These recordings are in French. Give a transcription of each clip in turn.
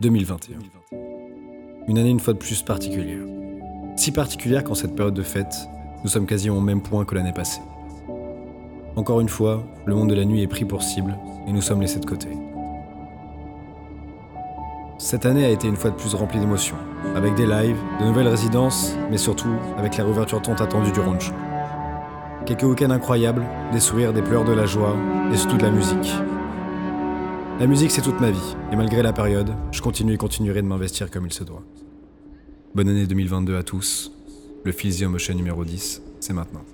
2021. Une année une fois de plus particulière. Si particulière qu'en cette période de fête, nous sommes quasiment au même point que l'année passée. Encore une fois, le monde de la nuit est pris pour cible et nous sommes laissés de côté. Cette année a été une fois de plus remplie d'émotions, avec des lives, de nouvelles résidences, mais surtout avec la réouverture tant attendue du Rancho. Quelques week-ends incroyables, des sourires, des pleurs de la joie et surtout de la musique. La musique, c'est toute ma vie, et malgré la période, je continue et continuerai de m'investir comme il se doit. Bonne année 2022 à tous. Le Emotion numéro 10, c'est maintenant.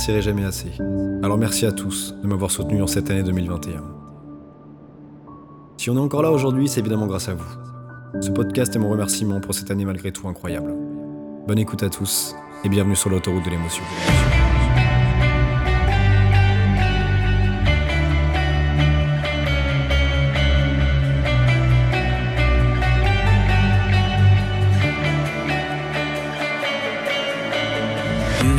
Remercierai jamais assez. Alors merci à tous de m'avoir soutenu dans cette année 2021. Si on est encore là aujourd'hui, c'est évidemment grâce à vous. Ce podcast est mon remerciement pour cette année malgré tout incroyable. Bonne écoute à tous et bienvenue sur l'autoroute de l'émotion.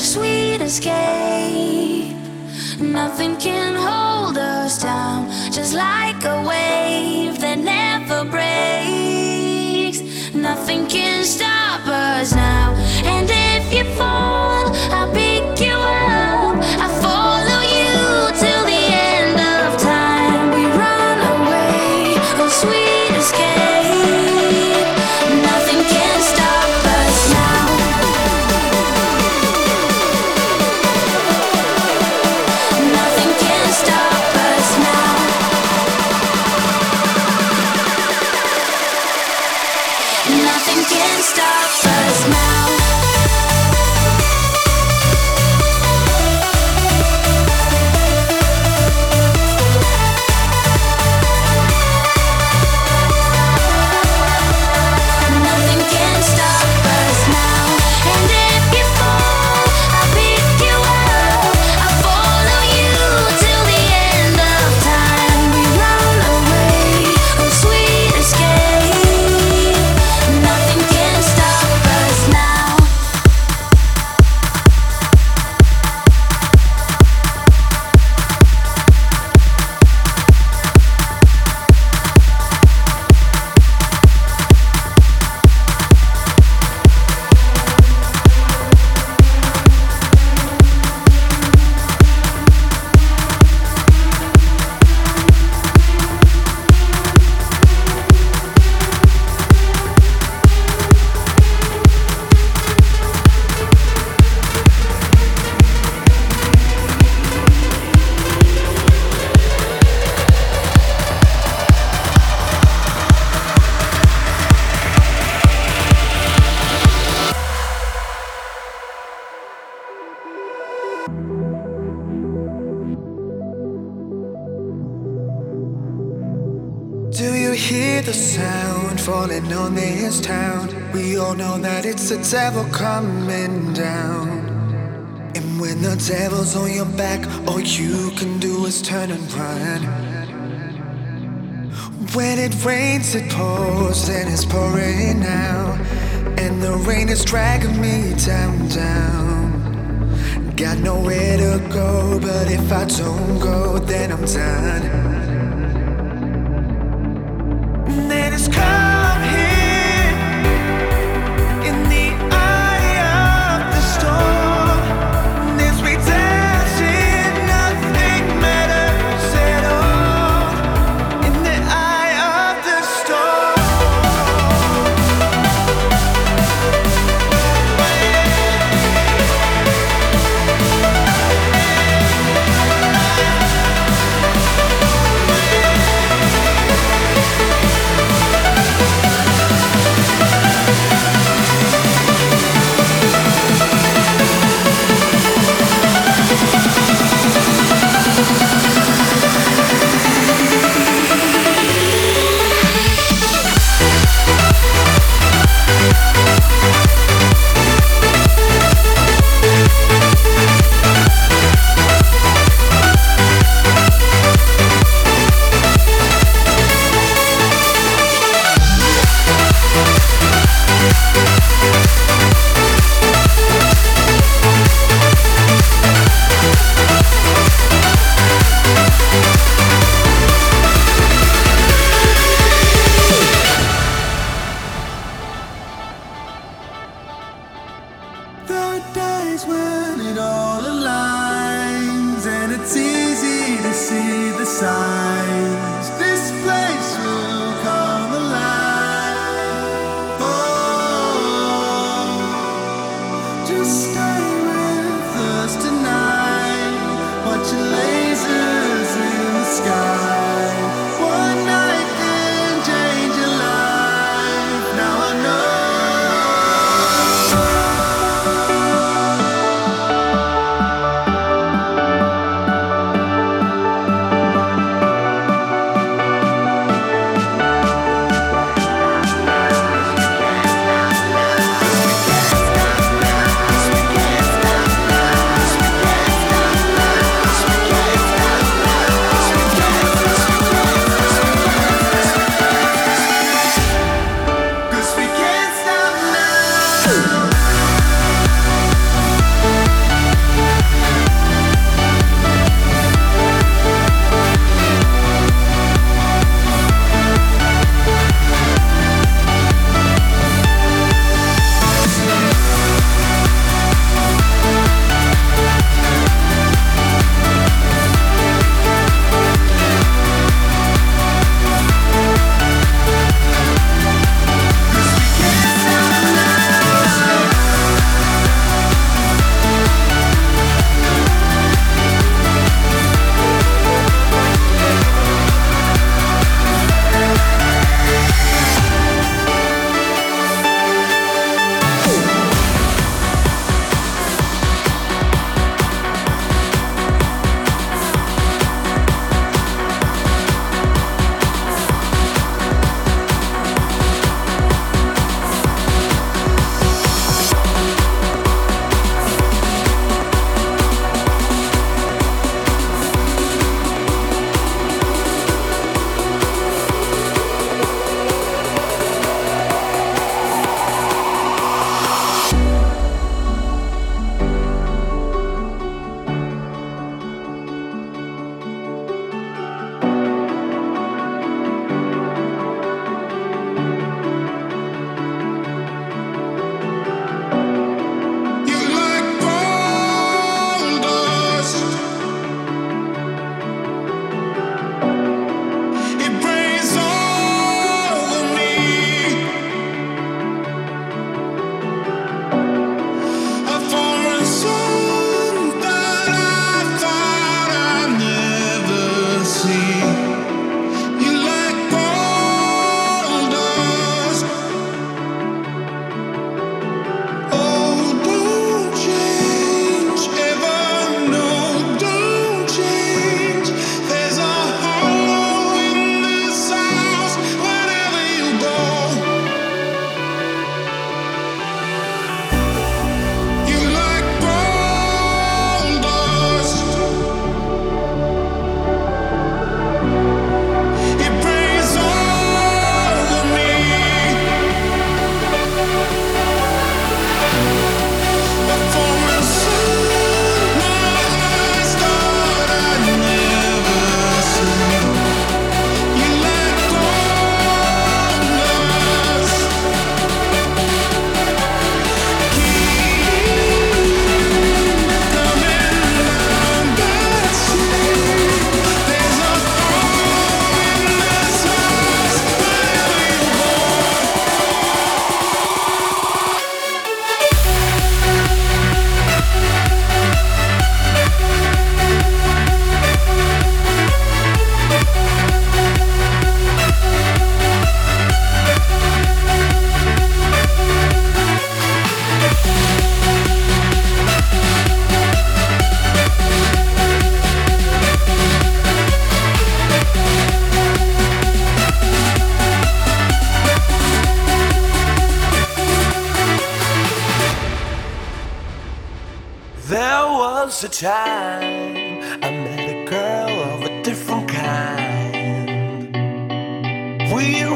sweet escape. Nothing can hold us down, just like a wave that never breaks. Nothing can stop us now. And if you fall, I'll be. Devil coming down. And when the devil's on your back, all you can do is turn and run. When it rains, it pours, and it's pouring now. And the rain is dragging me down, down. Got nowhere to go, but if I don't go, then I'm done.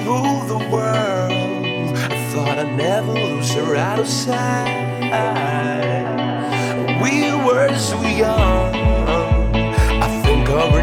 rule the world. I thought I'd never lose her out of sight. We were so young. I think of her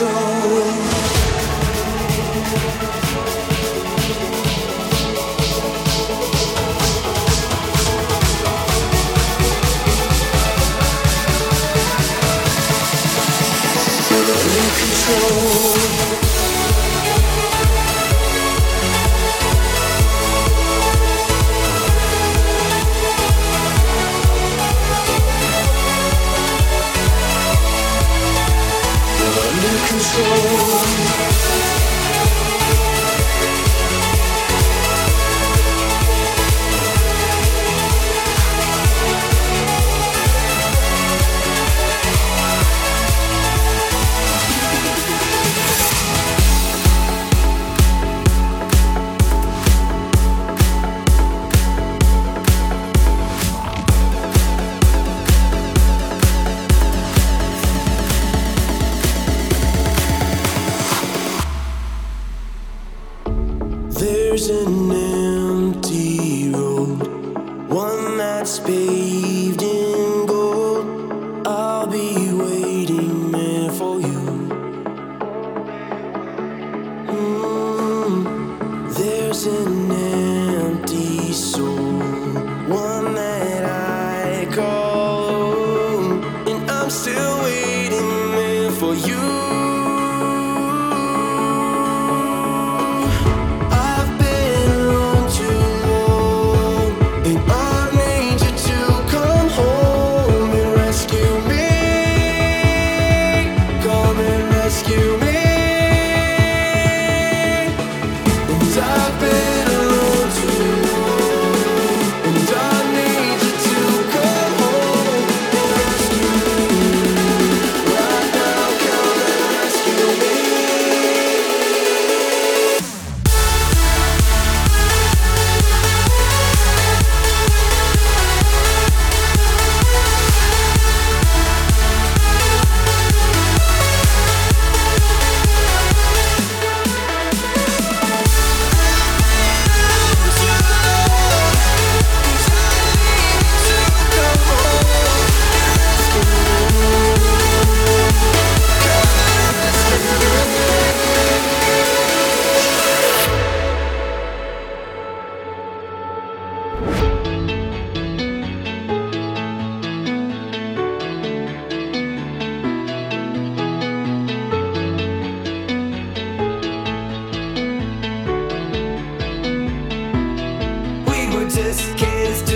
control. kiss, kiss.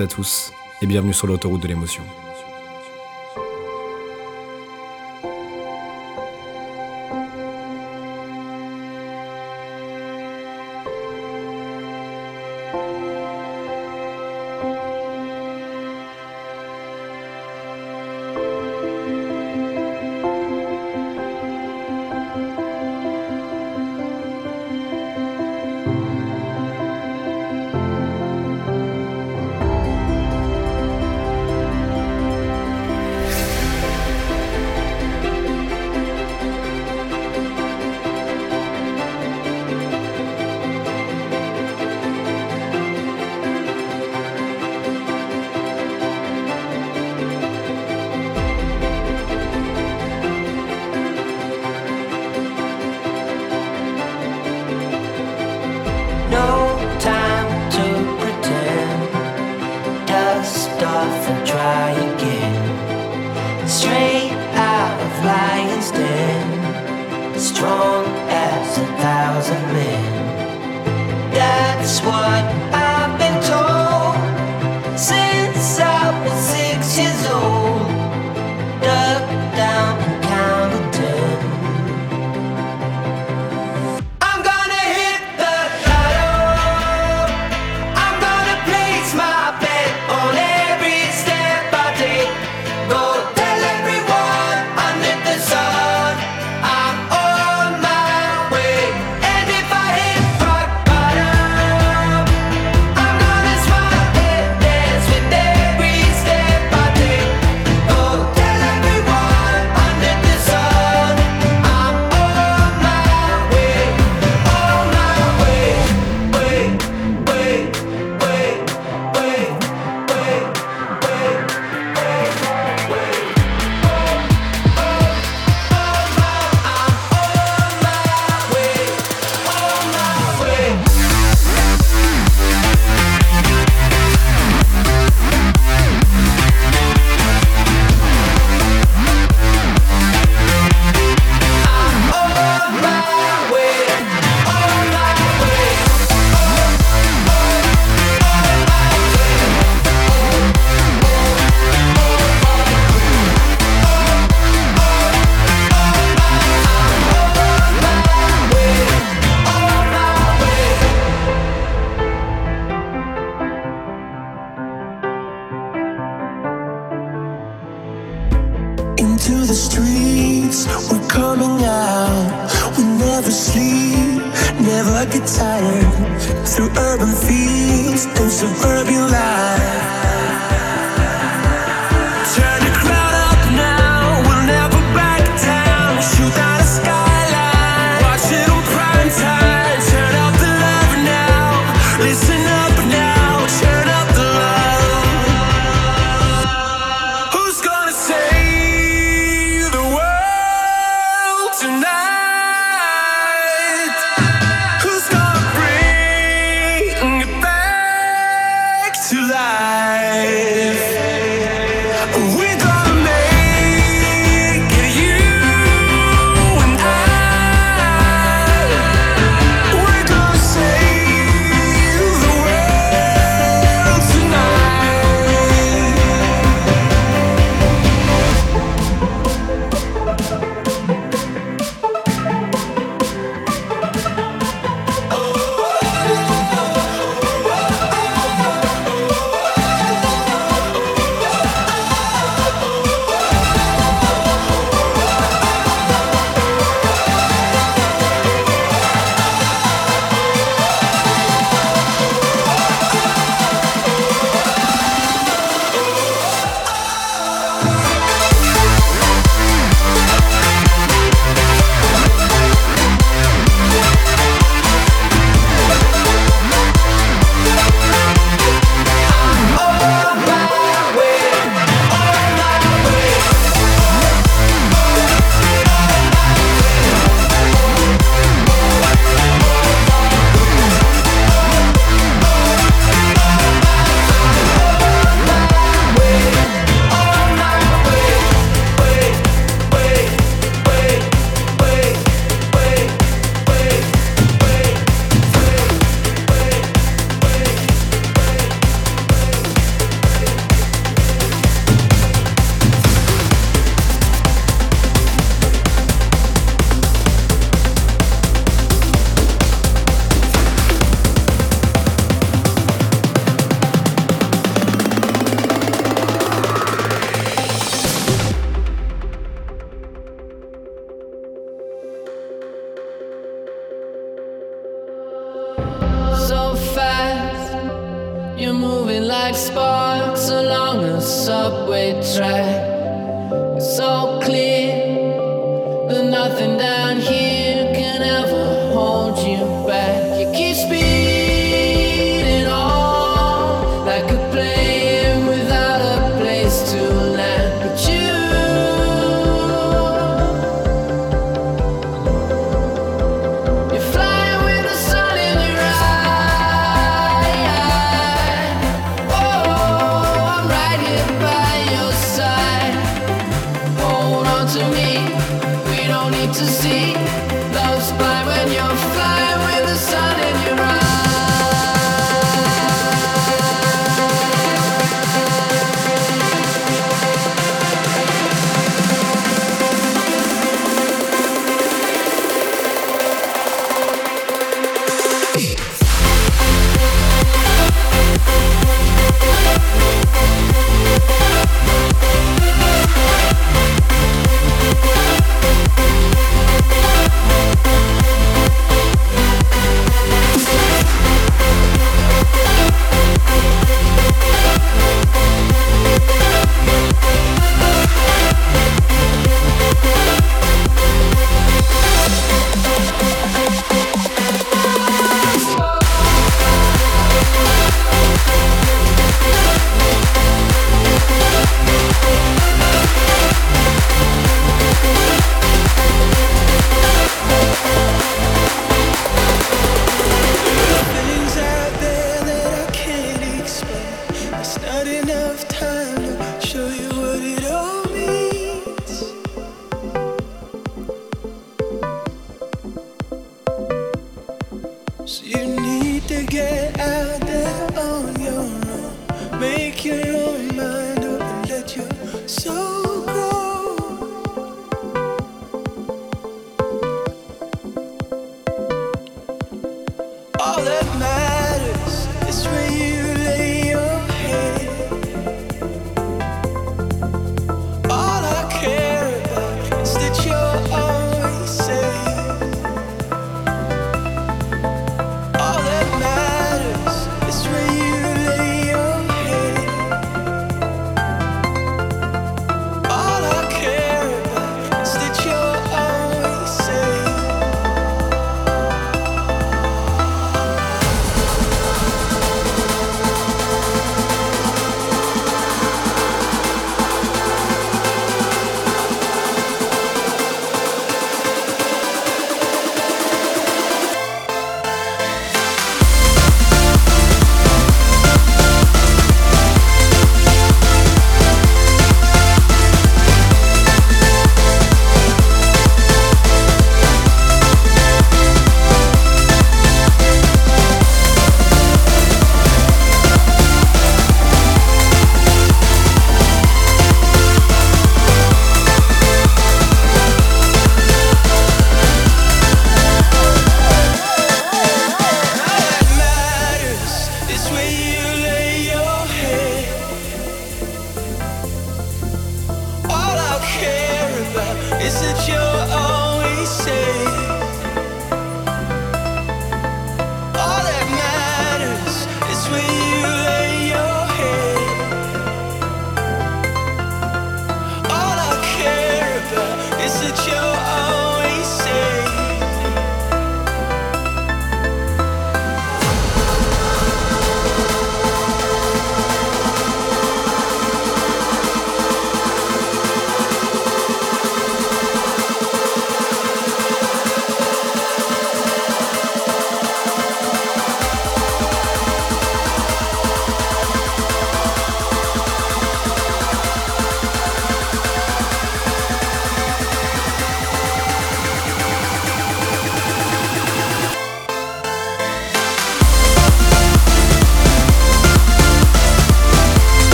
À tous et bienvenue sur l'autoroute de l'émotion.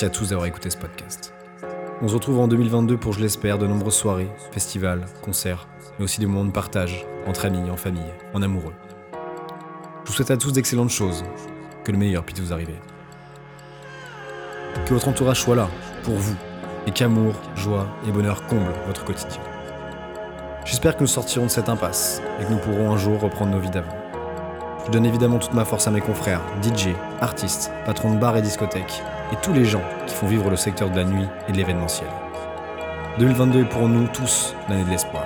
merci à tous d'avoir écouté ce podcast. On se retrouve en 2022 pour, je l'espère, de nombreuses soirées, festivals, concerts, mais aussi des moments de partage, entre amis, en famille, en amoureux. Je vous souhaite à tous d'excellentes choses, que le meilleur puisse vous arriver. Que votre entourage soit là, pour vous, et qu'amour, joie et bonheur comblent votre quotidien. J'espère que nous sortirons de cette impasse et que nous pourrons un jour reprendre nos vies d'avant. Je donne évidemment toute ma force à mes confrères, DJ, artistes, patrons de bars et discothèques, et tous les gens qui font vivre le secteur de la nuit et de l'événementiel. 2022 est pour nous tous l'année de l'espoir.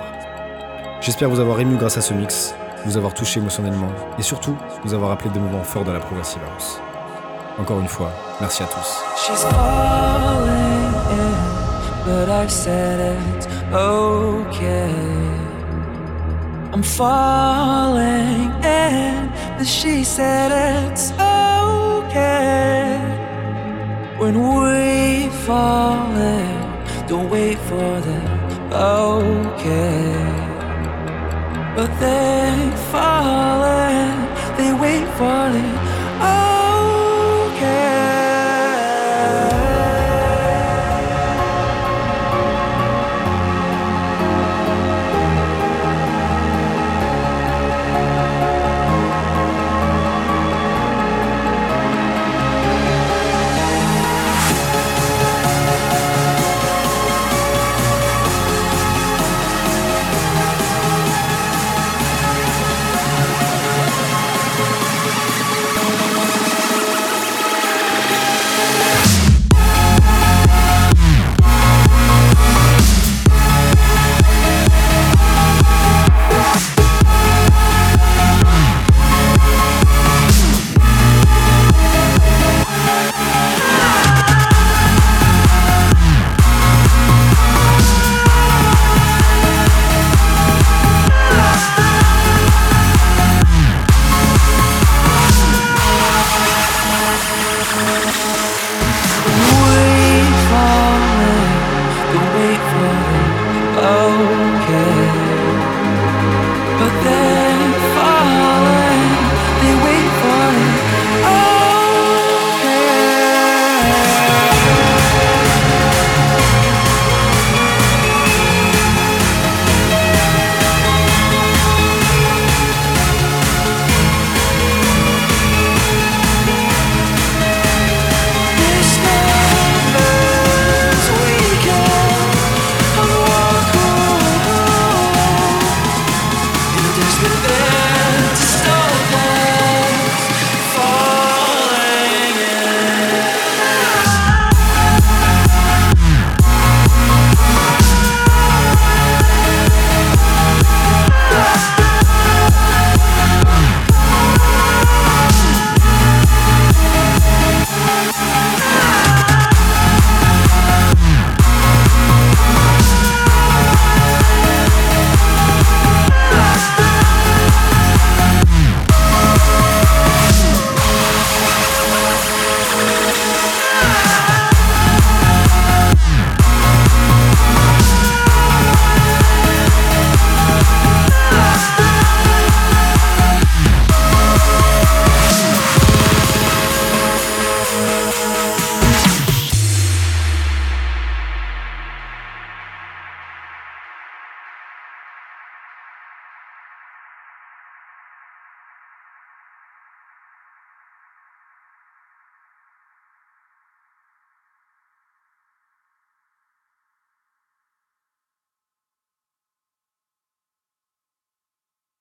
J'espère vous avoir ému grâce à ce mix, vous avoir touché émotionnellement et surtout vous avoir rappelé des moments forts de la Progressive House. Encore une fois, merci à tous. When we fall in, don't wait for the okay. But they fall in, they wait for it